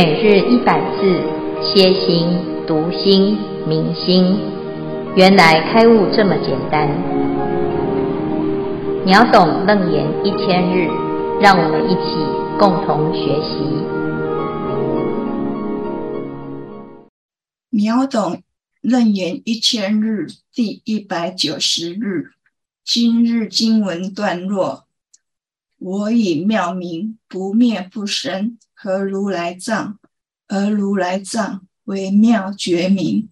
每日一百字，歇心、读心、明心，原来开悟这么简单。秒懂楞严一千日，让我们一起共同学习。秒懂楞严一千日第一百九十日，今日经文段落。我以妙明不灭不生，和如来藏，而如来藏为妙觉明，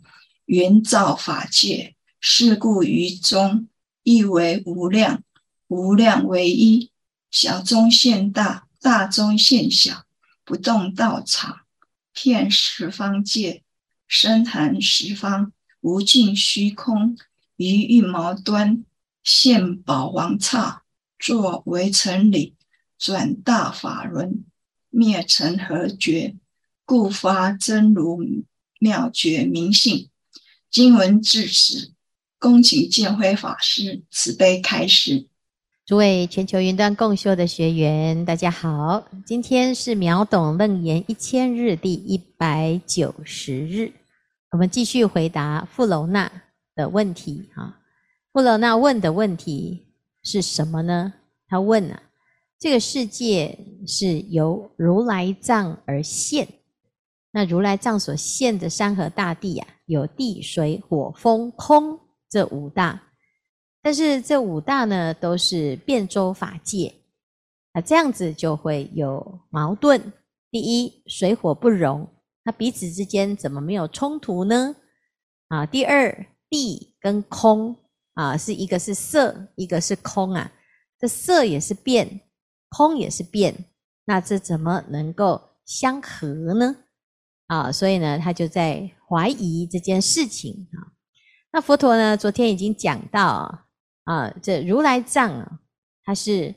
圆照法界。是故于中亦为无量，无量为一，小中现大，大中现小，不动道场，遍十方界，深含十方无尽虚空，于一毛端现宝王刹。作微尘理，转大法轮，灭尘合觉，故发真如妙觉明性。经文至此，恭请见辉法师慈悲开示。诸位全球云端共修的学员，大家好，今天是秒懂楞严一千日第一百九十日，我们继续回答富楼那的问题。啊，富楼那问的问题。是什么呢？他问啊，这个世界是由如来藏而现，那如来藏所现的山河大地啊，有地水火风空这五大，但是这五大呢，都是遍周法界啊，这样子就会有矛盾。第一，水火不容，那彼此之间怎么没有冲突呢？啊，第二，地跟空。啊，是一个是色，一个是空啊。这色也是变，空也是变，那这怎么能够相合呢？啊，所以呢，他就在怀疑这件事情啊。那佛陀呢，昨天已经讲到啊，这如来藏啊，它是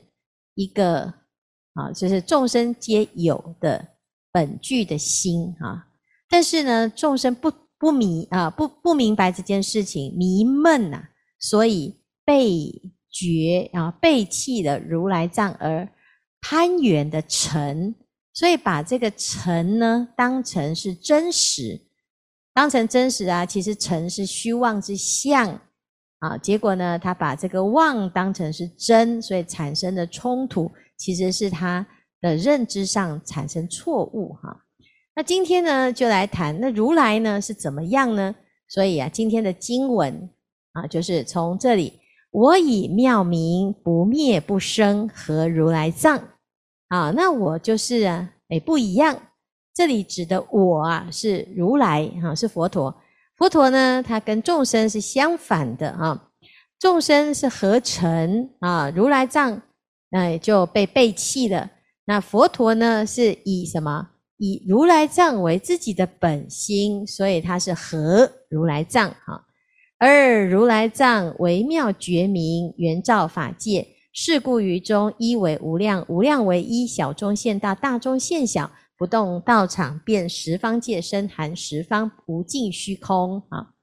一个啊，就是众生皆有的本具的心啊。但是呢，众生不不迷啊，不不明白这件事情，迷闷呐。所以被觉啊，被弃了如来藏而攀缘的尘，所以把这个尘呢当成是真实，当成真实啊。其实尘是虚妄之相啊。结果呢，他把这个妄当成是真，所以产生的冲突其实是他的认知上产生错误哈。那今天呢，就来谈那如来呢是怎么样呢？所以啊，今天的经文。啊，就是从这里，我以妙明不灭不生，合如来藏。啊，那我就是啊，诶，不一样。这里指的我啊，是如来，哈，是佛陀。佛陀呢，他跟众生是相反的啊。众生是合尘啊，如来藏，那也就被背弃了。那佛陀呢，是以什么？以如来藏为自己的本心，所以他是合如来藏，哈。二如来藏为妙觉明，圆照法界。是故于中一为无量，无量为一，小中现大，大中现小，不动道场，遍十方界，身含十方无尽虚空。啊，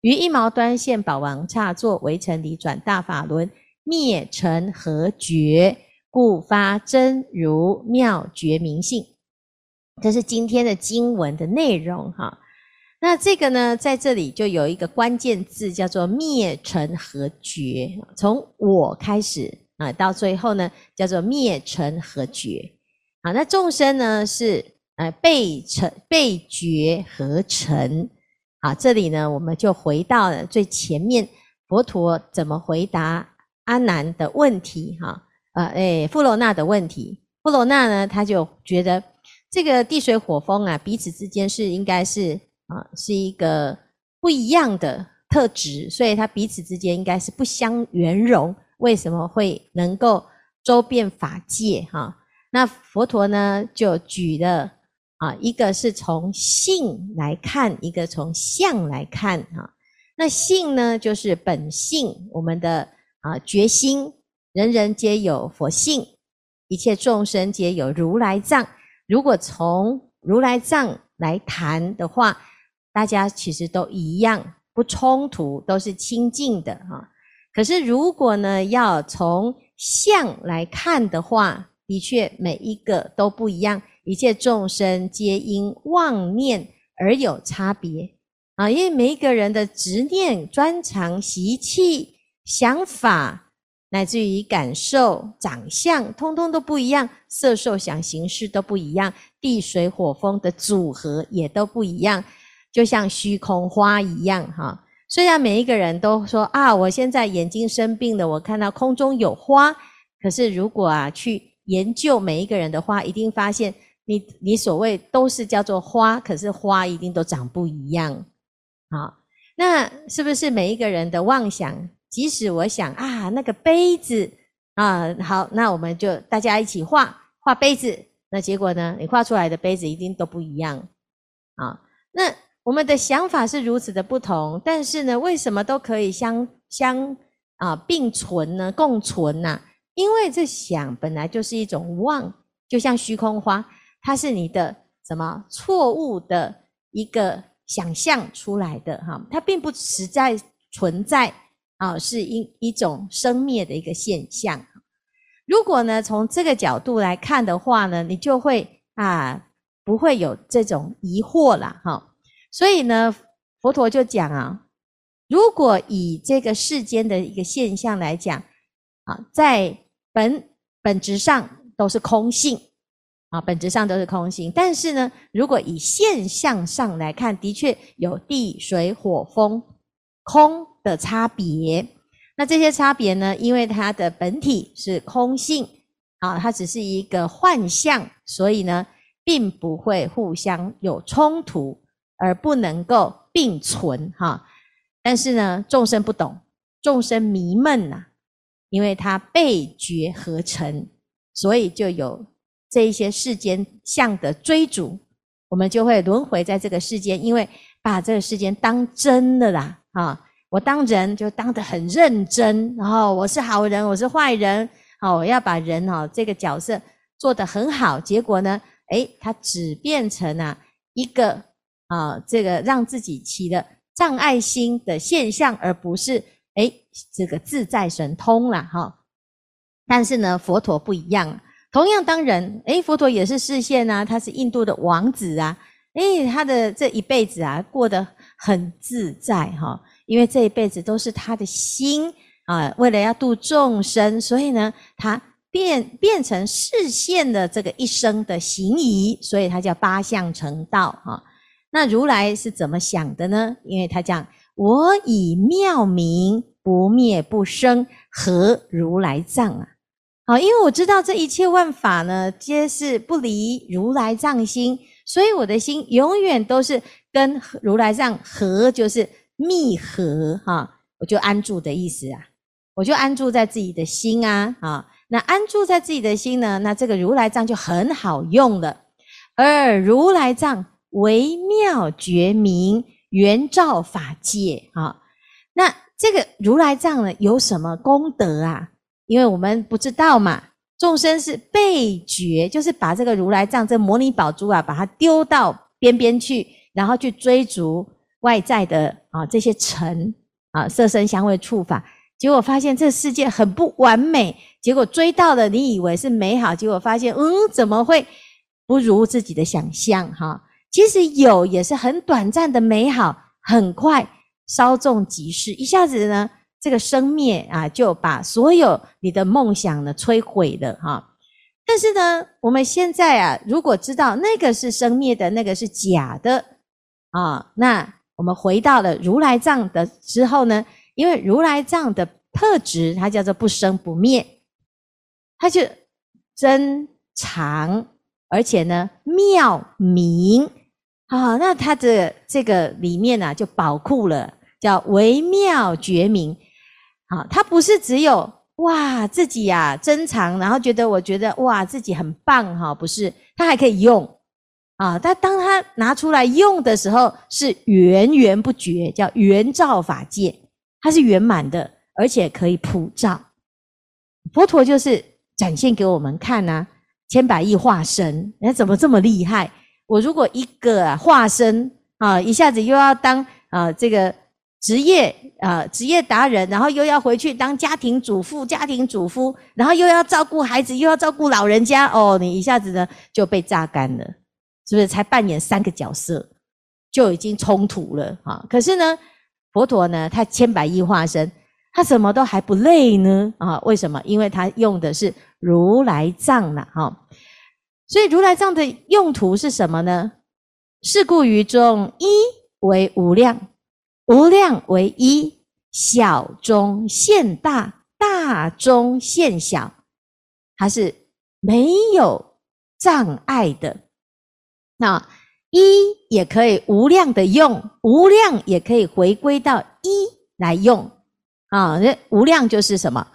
于一毛端现宝王刹，作微尘理，转大法轮，灭尘合觉，故发真如妙觉明性。这是今天的经文的内容，哈。那这个呢，在这里就有一个关键字，叫做灭尘和绝。从我开始啊，到最后呢，叫做灭尘和绝。好，那众生呢是呃被尘被觉合尘。好，这里呢，我们就回到了最前面，佛陀怎么回答阿难的问题？哈，呃，诶，富罗那的问题。富罗那呢，他就觉得这个地水火风啊，彼此之间是应该是。啊，是一个不一样的特质，所以它彼此之间应该是不相圆融。为什么会能够周遍法界？哈，那佛陀呢就举了啊，一个是从性来看，一个从相来看。哈，那性呢就是本性，我们的啊觉心，人人皆有佛性，一切众生皆有如来藏。如果从如来藏来谈的话，大家其实都一样，不冲突，都是清净的哈。可是如果呢，要从相来看的话，的确每一个都不一样，一切众生皆因妄念而有差别啊，因为每一个人的执念、专长、习气、想法，乃至于感受、长相，通通都不一样，色、受、想、行、识都不一样，地、水、火、风的组合也都不一样，就像虚空花一样哈。虽然每一个人都说啊，我现在眼睛生病了，我看到空中有花。可是如果啊，去研究每一个人的花，一定发现你你所谓都是叫做花，可是花一定都长不一样。好，那是不是每一个人的妄想？即使我想啊，那个杯子啊，好，那我们就大家一起画画杯子。那结果呢，你画出来的杯子一定都不一样。啊，那。我们的想法是如此的不同，但是呢，为什么都可以相相啊并存呢？共存呐、啊？因为这想本来就是一种妄，就像虚空花，它是你的什么错误的一个想象出来的哈，它并不实在存在啊，是一一种生灭的一个现象。如果呢，从这个角度来看的话呢，你就会啊不会有这种疑惑了哈。所以呢，佛陀就讲啊，如果以这个世间的一个现象来讲，啊，在本本质上都是空性，啊，本质上都是空性。但是呢，如果以现象上来看，的确有地、水、火、风、空的差别。那这些差别呢，因为它的本体是空性，啊，它只是一个幻象，所以呢，并不会互相有冲突。而不能够并存哈，但是呢，众生不懂，众生迷闷呐，因为他被觉合成，所以就有这一些世间相的追逐，我们就会轮回在这个世间，因为把这个世间当真的啦哈，我当人就当得很认真，然后我是好人，我是坏人，好，我要把人哦这个角色做得很好，结果呢，诶，他只变成了一个。啊，这个让自己起了障碍心的现象，而不是诶这个自在神通了哈。但是呢，佛陀不一样，同样当人，诶佛陀也是示现啊，他是印度的王子啊，诶他的这一辈子啊，过得很自在哈，因为这一辈子都是他的心啊，为了要度众生，所以呢，他变变成示现的这个一生的行仪，所以他叫八相成道哈。那如来是怎么想的呢？因为他讲：“我以妙明不灭不生，合如来藏啊！”好，因为我知道这一切万法呢，皆是不离如来藏心，所以我的心永远都是跟如来藏合，就是密合哈。我就安住的意思啊，我就安住在自己的心啊啊。那安住在自己的心呢，那这个如来藏就很好用了，而如来藏。微妙觉明，圆照法界啊！那这个如来藏呢，有什么功德啊？因为我们不知道嘛，众生是被觉，就是把这个如来藏这摩尼宝珠啊，把它丢到边边去，然后去追逐外在的啊这些尘啊色身香味触法，结果发现这世界很不完美，结果追到了，你以为是美好，结果发现嗯，怎么会不如自己的想象哈？其实有也是很短暂的美好，很快稍纵即逝，一下子呢，这个生灭啊，就把所有你的梦想呢摧毁了哈。但是呢，我们现在啊，如果知道那个是生灭的，那个是假的啊，那我们回到了如来藏的之后呢，因为如来藏的特质，它叫做不生不灭，它就真常。而且呢，妙明，好，那它的这个里面呢、啊，就宝库了，叫微妙觉明。好，它不是只有哇自己呀、珍藏，然后觉得我觉得哇自己很棒哈，不是，它还可以用啊。但当它拿出来用的时候，是源源不绝，叫圆照法界，它是圆满的，而且可以普照。佛陀就是展现给我们看呐、千百亿化身，人家怎么这么厉害？我如果一个啊化身啊，一下子又要当啊这个职业啊、职业达人，然后又要回去当家庭主妇、家庭主夫，然后又要照顾孩子，又要照顾老人家，哦，你一下子呢就被榨干了，是不是？才扮演三个角色，就已经冲突了啊！可是呢，佛陀呢，他千百亿化身，他什么都还不累呢啊？为什么？因为他用的是如来藏了哈。所以如来藏的用途是什么呢？是故于中一为无量，无量为一，小中现大，大中现小，它是没有障碍的。那一也可以无量的用，无量也可以回归到一来用啊。那无量就是什么？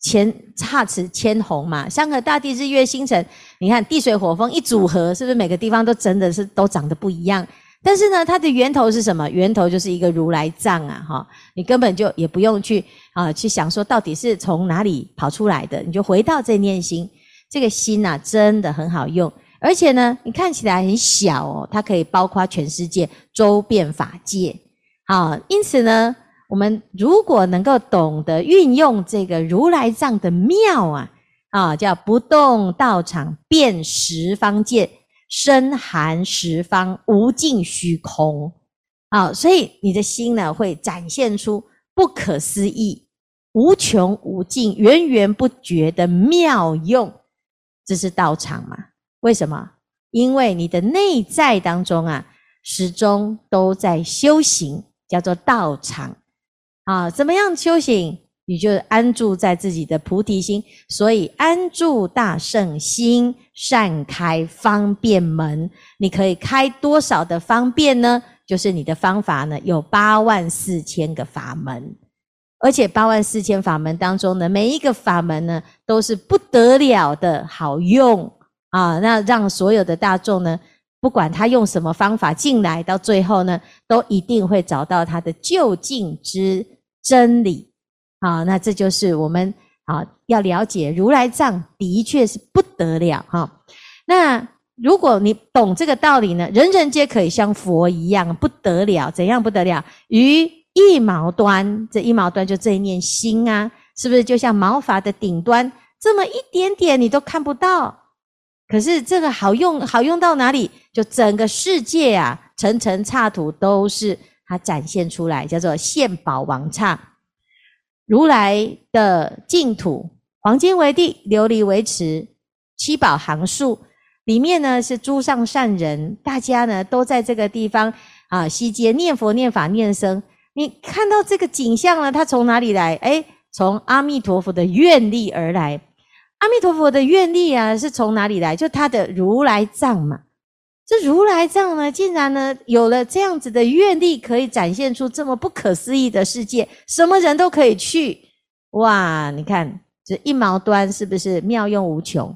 千差池千红嘛，山河大地日月星辰，你看地水火风一组合，是不是每个地方都真的是都长得不一样？但是呢，它的源头是什么？源头就是一个如来藏啊，哈，你根本就也不用去啊去想说到底是从哪里跑出来的，你就回到这念心，这个心呐，真的很好用，而且呢，你看起来很小哦，它可以包括全世界周遍法界，好，因此呢。我们如果能够懂得运用这个如来藏的妙啊，啊，叫不动道场遍十方界，深含十方无尽虚空，啊，所以你的心呢会展现出不可思议、无穷无尽、源源不绝的妙用。这是道场嘛？为什么？因为你的内在当中啊，始终都在修行，叫做道场。啊，怎么样修行？你就安住在自己的菩提心，所以安住大圣心，善开方便门。你可以开多少的方便呢？就是你的方法呢，有八万四千个法门，而且八万四千法门当中呢，每一个法门呢，都是不得了的好用啊！那让所有的大众呢，不管他用什么方法进来，到最后呢，都一定会找到他的究竟之真理，好，那这就是我们啊要了解如来藏的确是不得了哈。那如果你懂这个道理呢，人人皆可以像佛一样不得了，怎样不得了？于一毛端，这一毛端就这一念心啊，是不是就像毛发的顶端这么一点点你都看不到？可是这个好用，好用到哪里？就整个世界啊，层层刹土都是。它展现出来叫做现宝王刹，如来的净土，黄金为地，琉璃为池，七宝行树，里面呢是诸上善人，大家呢都在这个地方啊，悉皆念佛、念法、念僧。你看到这个景象呢，它从哪里来？诶，从阿弥陀佛的愿力而来。阿弥陀佛的愿力啊，是从哪里来？就他的如来藏嘛。这如来藏呢，竟然呢有了这样子的愿力，可以展现出这么不可思议的世界，什么人都可以去。哇，你看这一毛端是不是妙用无穷？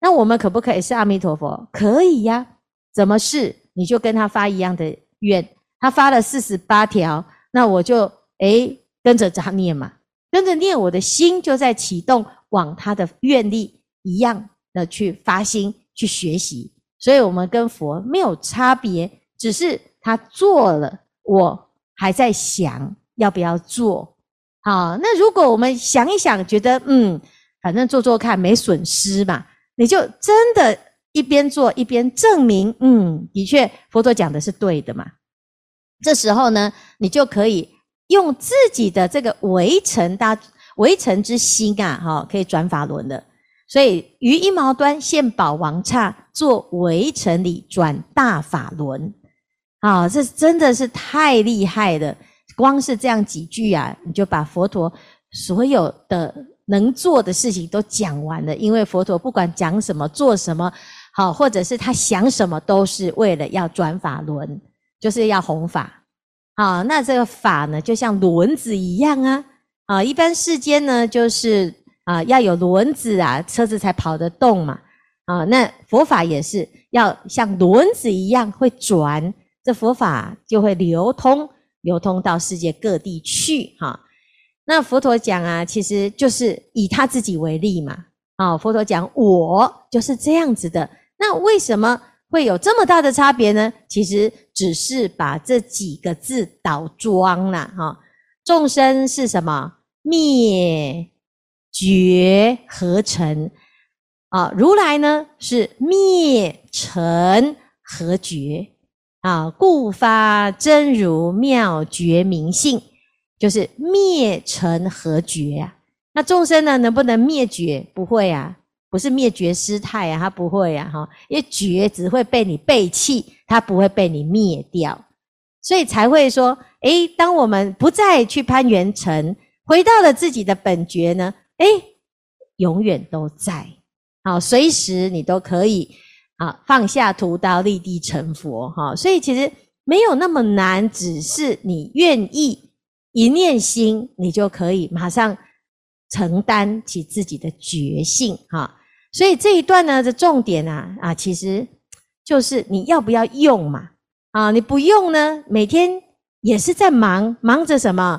那我们可不可以是阿弥陀佛？可以呀。怎么是？你就跟他发一样的愿，他发了四十八条，那我就诶跟着他念嘛，跟着念，我的心就在启动，往他的愿力一样的去发心去学习。所以，我们跟佛没有差别，只是他做了，我还在想要不要做。好，那如果我们想一想，觉得嗯，反正做做看没损失嘛，你就真的一边做一边证明，嗯，的确佛陀讲的是对的嘛。这时候呢，你就可以用自己的这个围城大围城之心啊，哈，可以转法轮的。所以，于一毛端现宝王刹，作围城里转大法轮。啊，这真的是太厉害了！光是这样几句啊，你就把佛陀所有的能做的事情都讲完了。因为佛陀不管讲什么、做什么，好，或者是他想什么，都是为了要转法轮，就是要弘法。好，那这个法呢，就像轮子一样啊。啊，一般世间呢，就是。啊，要有轮子啊，车子才跑得动嘛。啊，那佛法也是要像轮子一样会转，这佛法就会流通，流通到世界各地去。哈，那佛陀讲啊，其实就是以他自己为例嘛。啊，佛陀讲我就是这样子的。那为什么会有这么大的差别呢？其实只是把这几个字倒装了哈。众生是什么？灭绝合成啊。如来呢是灭成合绝啊。故发真如妙觉明性，就是灭成合绝啊。那众生呢能不能灭绝？不会啊。不是灭绝师太啊，他不会啊，哈，因为绝只会被你背弃，他不会被你灭掉，所以才会说，诶，当我们不再去攀缘尘，回到了自己的本觉呢，诶，永远都在，好，随时你都可以啊放下屠刀，立地成佛，哈，所以其实没有那么难，只是你愿意一念心，你就可以马上承担起自己的觉性，哈。所以这一段呢的重点啊啊，其实就是你要不要用嘛啊？你不用呢，每天也是在忙，忙着什么？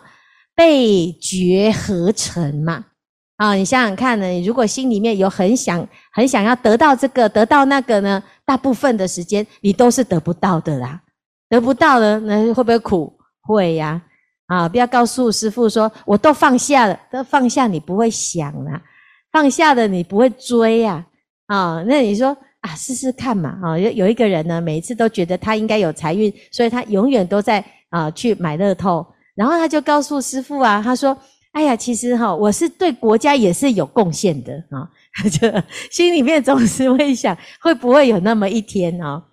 被觉合成嘛啊！你想想看呢，你如果心里面有很想很想要得到这个得到那个呢，大部分的时间你都是得不到的啦，得不到呢，那会不会苦？会呀啊！不要告诉师父说我都放下了，都放下你不会想啦。放下的你不会追呀，啊，那你说啊，试试看嘛，啊，有有一个人呢，每一次都觉得他应该有财运，所以他永远都在啊去买乐透，然后他就告诉师父啊，他说，哎呀，其实哈，我是对国家也是有贡献的啊，就心里面总是会想，会不会有那么一天啊？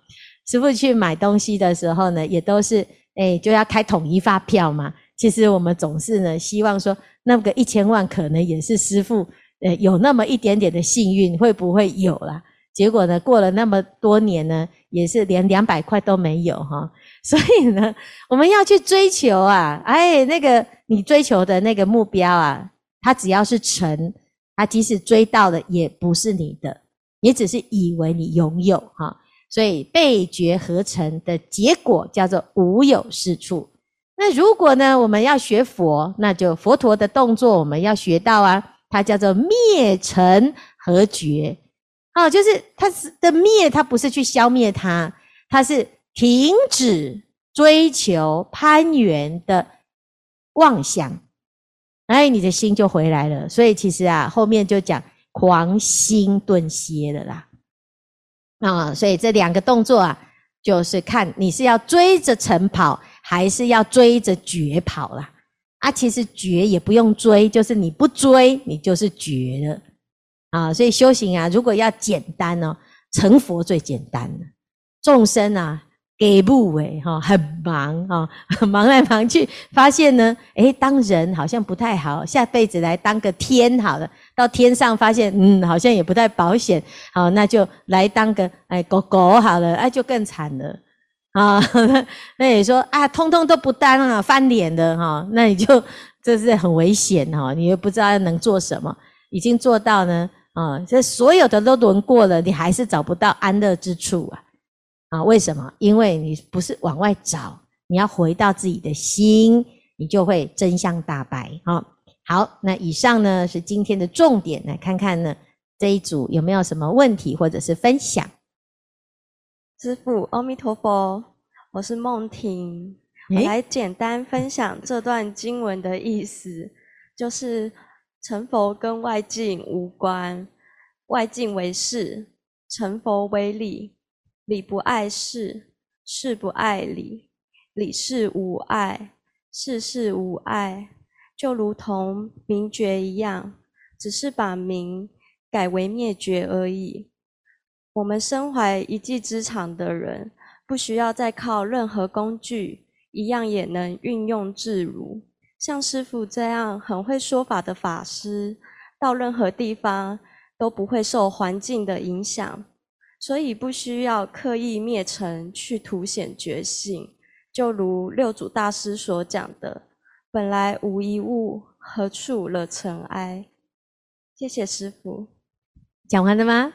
师父去买东西的时候呢，也都是哎就要开统一发票嘛，其实我们总是呢希望说，那个一千万可能也是师父。呃，有那么一点点的幸运，会不会有啦？结果呢，过了那么多年呢，也是连两百块都没有哈。所以呢，我们要去追求啊，哎，那个你追求的那个目标啊，它只要是成，它即使追到了，也不是你的，你只是以为你拥有哈。所以被觉合成的结果叫做无有是处。那如果呢，我们要学佛，那就佛陀的动作我们要学到啊。它叫做灭成和觉，啊，就是它是的灭，它不是去消灭它，它是停止追求攀缘的妄想，哎，你的心就回来了。所以其实啊，后面就讲狂心顿歇了啦，啊，所以这两个动作啊，就是看你是要追着晨跑，还是要追着觉跑啦。啊，其实觉也不用追，就是你不追，你就是觉了啊。所以修行啊，如果要简单哦，成佛最简单了。众生啊，给不为哈，很忙哈，忙来忙去，发现呢，诶，当人好像不太好，下辈子来当个天好了。到天上发现，嗯，好像也不太保险，好，那就来当个哎狗狗好了，哎，就更惨了。啊，那你说啊，通通都不当啊，翻脸的哈，那你就这是很危险哈，你又不知道要能做什么，已经做到呢啊，这所有的都轮过了，你还是找不到安乐之处啊啊？为什么？因为你不是往外找，你要回到自己的心，你就会真相大白哈。好，那以上呢是今天的重点，来看看呢这一组有没有什么问题或者是分享。师父，阿弥陀佛，我是梦婷，我来简单分享这段经文的意思，就是成佛跟外境无关，外境为事，成佛为理，理不碍事，事不碍理，理事无碍，事事无碍，就如同明觉一样，只是把明改为灭绝而已。我们身怀一技之长的人，不需要再靠任何工具，一样也能运用自如。像师父这样很会说法的法师，到任何地方都不会受环境的影响，所以不需要刻意灭尘去凸显觉性。就如六祖大师所讲的：“本来无一物，何处惹尘埃？”谢谢师傅。讲完了吗？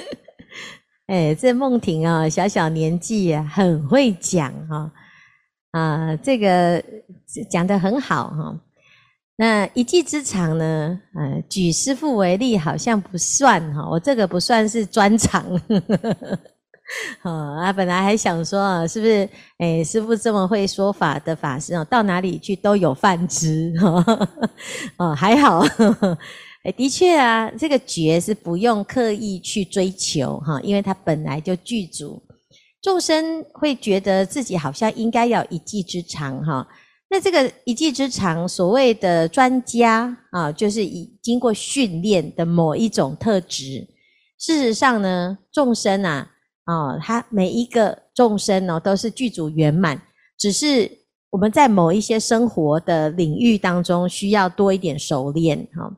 哎，这梦婷啊，小小年纪啊，很会讲哈啊，这个讲得很好哈。那一技之长呢？呃，举师傅为例，好像不算哈。我这个不算是专长，啊，本来还想说啊，是不是？哎，师傅这么会说法的法师哦，到哪里去都有饭吃，哦，还好。哎，的确啊，这个觉是不用刻意去追求哈，因为它本来就具足。众生会觉得自己好像应该要一技之长哈，那这个一技之长，所谓的专家啊，就是已经过训练的某一种特质。事实上呢，众生啊，啊，他每一个众生哦，都是具足圆满，只是我们在某一些生活的领域当中需要多一点熟练哈。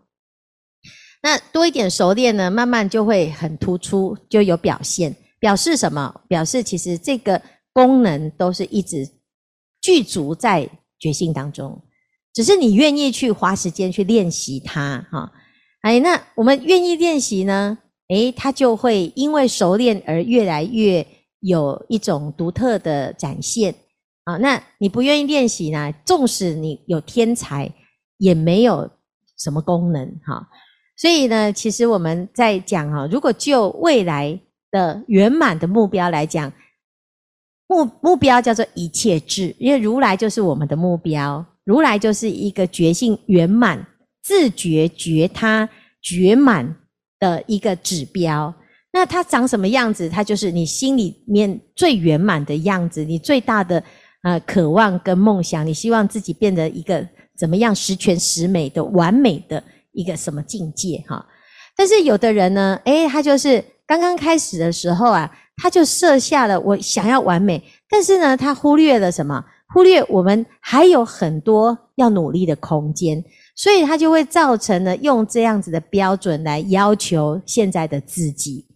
那多一点熟练呢，慢慢就会很突出，就有表现。表示什么？表示其实这个功能都是一直具足在觉性当中，只是你愿意去花时间去练习它，哈。哎，那我们愿意练习呢？诶，它就会因为熟练而越来越有一种独特的展现啊。那你不愿意练习呢？纵使你有天才，也没有什么功能，哈。所以呢，其实我们在讲哈，如果就未来的圆满的目标来讲，目目标叫做一切智，因为如来就是我们的目标，如来就是一个觉性圆满、自觉觉他觉满的一个指标。那它长什么样子？它就是你心里面最圆满的样子，你最大的呃渴望跟梦想，你希望自己变得一个怎么样十全十美的完美的。一个什么境界哈？但是有的人呢，诶，他就是刚刚开始的时候啊，他就设下了我想要完美，但是呢，他忽略了什么？忽略我们还有很多要努力的空间，所以他就会造成了用这样子的标准来要求现在的自己。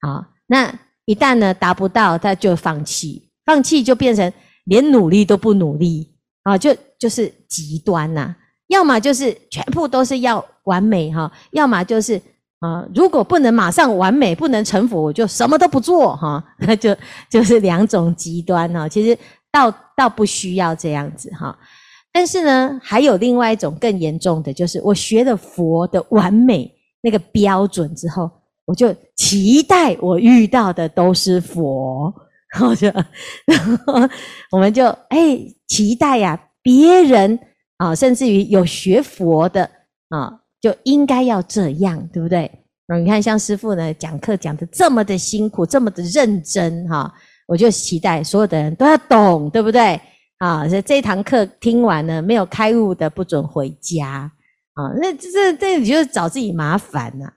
好，那一旦呢达不到，他就放弃，放弃就变成连努力都不努力。啊，就就是极端呐、要么就是全部都是要完美哈，要么就是啊，如果不能马上完美，不能成佛，我就什么都不做哈，那 就就是两种极端哈。其实倒倒不需要这样子哈，但是呢，还有另外一种更严重的，就是我学了佛的完美那个标准之后，我就期待我遇到的都是佛，然后就然后 我们就哎期待呀别人。啊，甚至于有学佛的啊，就应该要这样，对不对？你看，像师父呢讲课讲得这么的辛苦，这么的认真哈，我就期待所有的人都要懂，对不对？啊，所以这堂课听完了，没有开悟的不准回家啊。那这这你就是找自己麻烦呐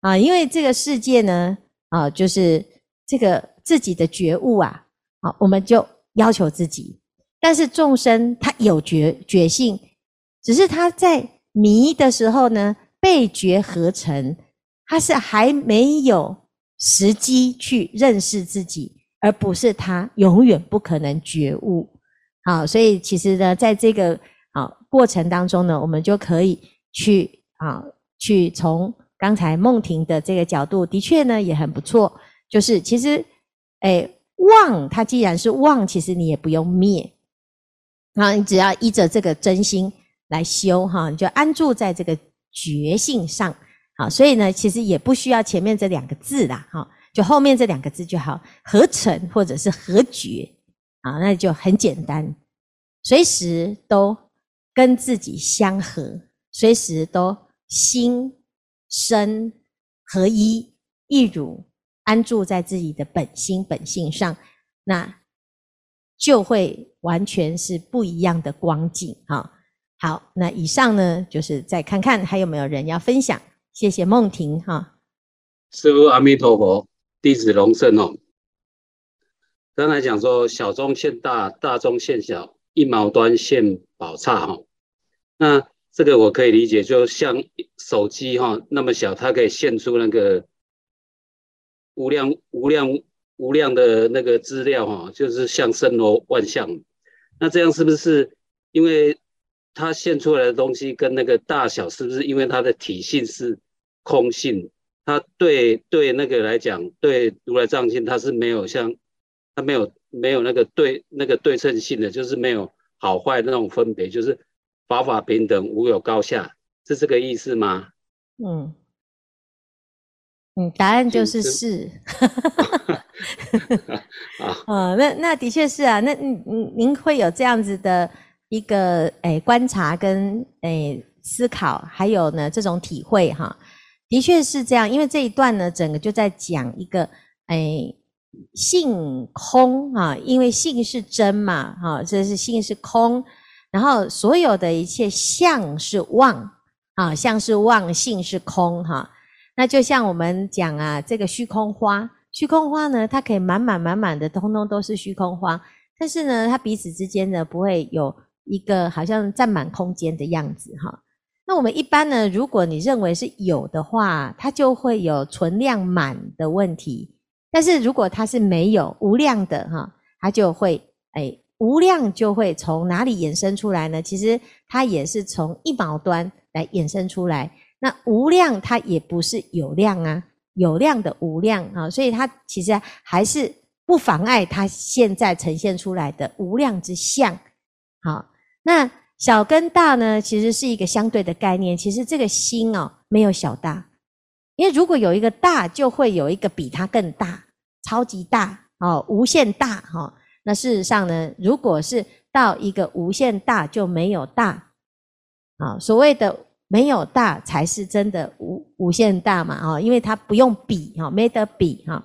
啊！因为这个世界呢啊，就是这个自己的觉悟啊，啊，我们就要求自己。但是众生他有觉觉性，只是他在迷的时候呢，被觉合成，他是还没有时机去认识自己，而不是他永远不可能觉悟。好，所以其实呢，在这个啊过程当中呢，我们就可以去啊去从刚才梦婷的这个角度，的确呢也很不错。就是其实，诶，妄它既然是妄，其实你也不用灭。好，你只要依着这个真心来修哈，你就安住在这个觉性上。好，所以呢，其实也不需要前面这两个字啦，哈，就后面这两个字就好，合成或者是合觉，啊，那就很简单，随时都跟自己相合，随时都心身合一，一如安住在自己的本心本性上，那。就会完全是不一样的光景哈。好，那以上呢，就是再看看还有没有人要分享。谢谢梦婷哈。师父阿弥陀佛，弟子龙胜哦。刚才讲说小中现大，大中现小，一毛端现宝刹哈。那这个我可以理解，就像手机哈那么小，它可以现出那个无量无量。无量的那个资料哈，就是像森罗万象。那这样是不是因为它现出来的东西跟那个大小，是不是因为它的体性是空性？它对对那个来讲，对如来藏性，它是没有像它没有没有那个对那个对称性的，就是没有好坏那种分别，就是法法平等，无有高下，是这个意思吗？嗯。嗯，答案就是是。啊，哦，那那的确是啊，那您您会有这样子的一个诶、哎、观察跟诶、哎、思考，还有呢这种体会哈，的确是这样，因为这一段呢整个就在讲一个诶、哎、性空啊，因为性是真嘛，哈，这是性是空，然后所有的一切相是妄啊，相是妄，性是空哈。那就像我们讲啊，这个虚空花，虚空花呢，它可以满满满满的，通通都是虚空花，但是呢，它彼此之间呢，不会有一个好像占满空间的样子哈。那我们一般呢，如果你认为是有的话，它就会有存量满的问题；但是如果它是没有无量的哈，它就会哎，无量就会从哪里衍生出来呢？其实它也是从一毛端来衍生出来。那无量它也不是有量啊，有量的无量啊，所以它其实还是不妨碍它现在呈现出来的无量之相。好，那小跟大呢，其实是一个相对的概念。其实这个心哦，没有小大，因为如果有一个大，就会有一个比它更大，超级大哦，无限大哈。那事实上呢，如果是到一个无限大，就没有大啊，所谓的。没有大才是真的无无限大嘛，哈，因为它不用比，哈，没得比，哈。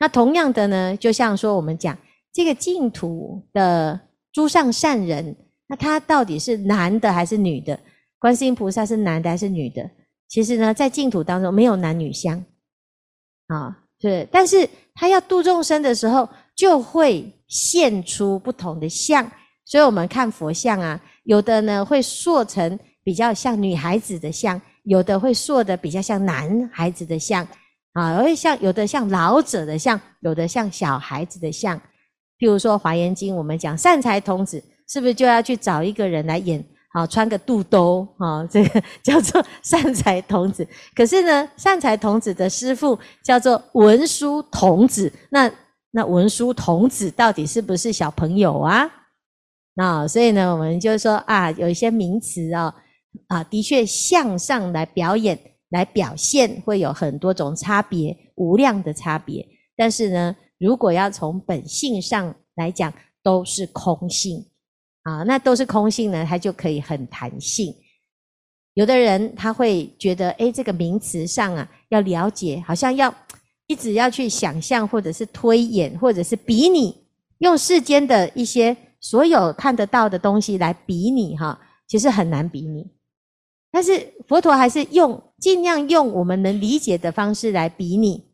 那同样的呢，就像说我们讲这个净土的诸上善人，那他到底是男的还是女的？观世音菩萨是男的还是女的？其实呢，在净土当中没有男女相，啊，是，但是他要度众生的时候，就会现出不同的相。所以我们看佛像啊，有的呢会塑成。比较像女孩子的像，有的会塑的比较像男孩子的像，啊，会像有的像老者的像，有的像小孩子的像。譬如说《华严经》，我们讲善财童子，是不是就要去找一个人来演？好，穿个肚兜，啊，这个叫做善财童子。可是呢，善财童子的师父叫做文殊童子，那那文殊童子到底是不是小朋友啊？那所以呢，我们就说啊，有一些名词啊。啊，的确，向上来表演、来表现，会有很多种差别，无量的差别。但是呢，如果要从本性上来讲，都是空性啊。那都是空性呢，它就可以很弹性。有的人他会觉得，诶，这个名词上啊，要了解，好像要一直要去想象，或者是推演，或者是比拟，用世间的一些所有看得到的东西来比拟，哈，其实很难比拟。但是佛陀还是用尽量用我们能理解的方式来比拟，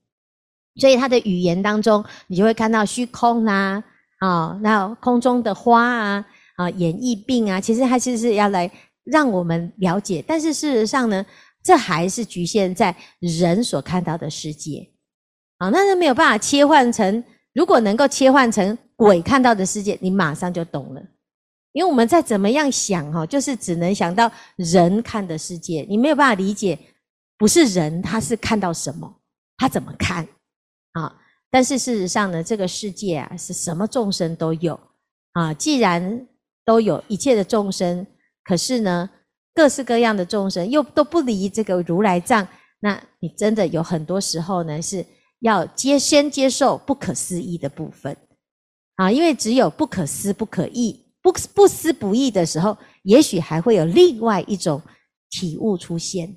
所以他的语言当中，你就会看到虚空啊，啊，那空中的花啊，啊，演绎病啊，其实还是是要来让我们了解。但是事实上呢，这还是局限在人所看到的世界，啊，那是没有办法切换成，如果能够切换成鬼看到的世界，你马上就懂了。因为我们再怎么样想哈，就是只能想到人看的世界，你没有办法理解，不是人他是看到什么，他怎么看啊？但是事实上呢，这个世界啊是什么众生都有啊。既然都有一切的众生，可是呢，各式各样的众生又都不离这个如来藏，那你真的有很多时候呢是要接先接受不可思议的部分啊，因为只有不可思不可议。不不思不议的时候，也许还会有另外一种体悟出现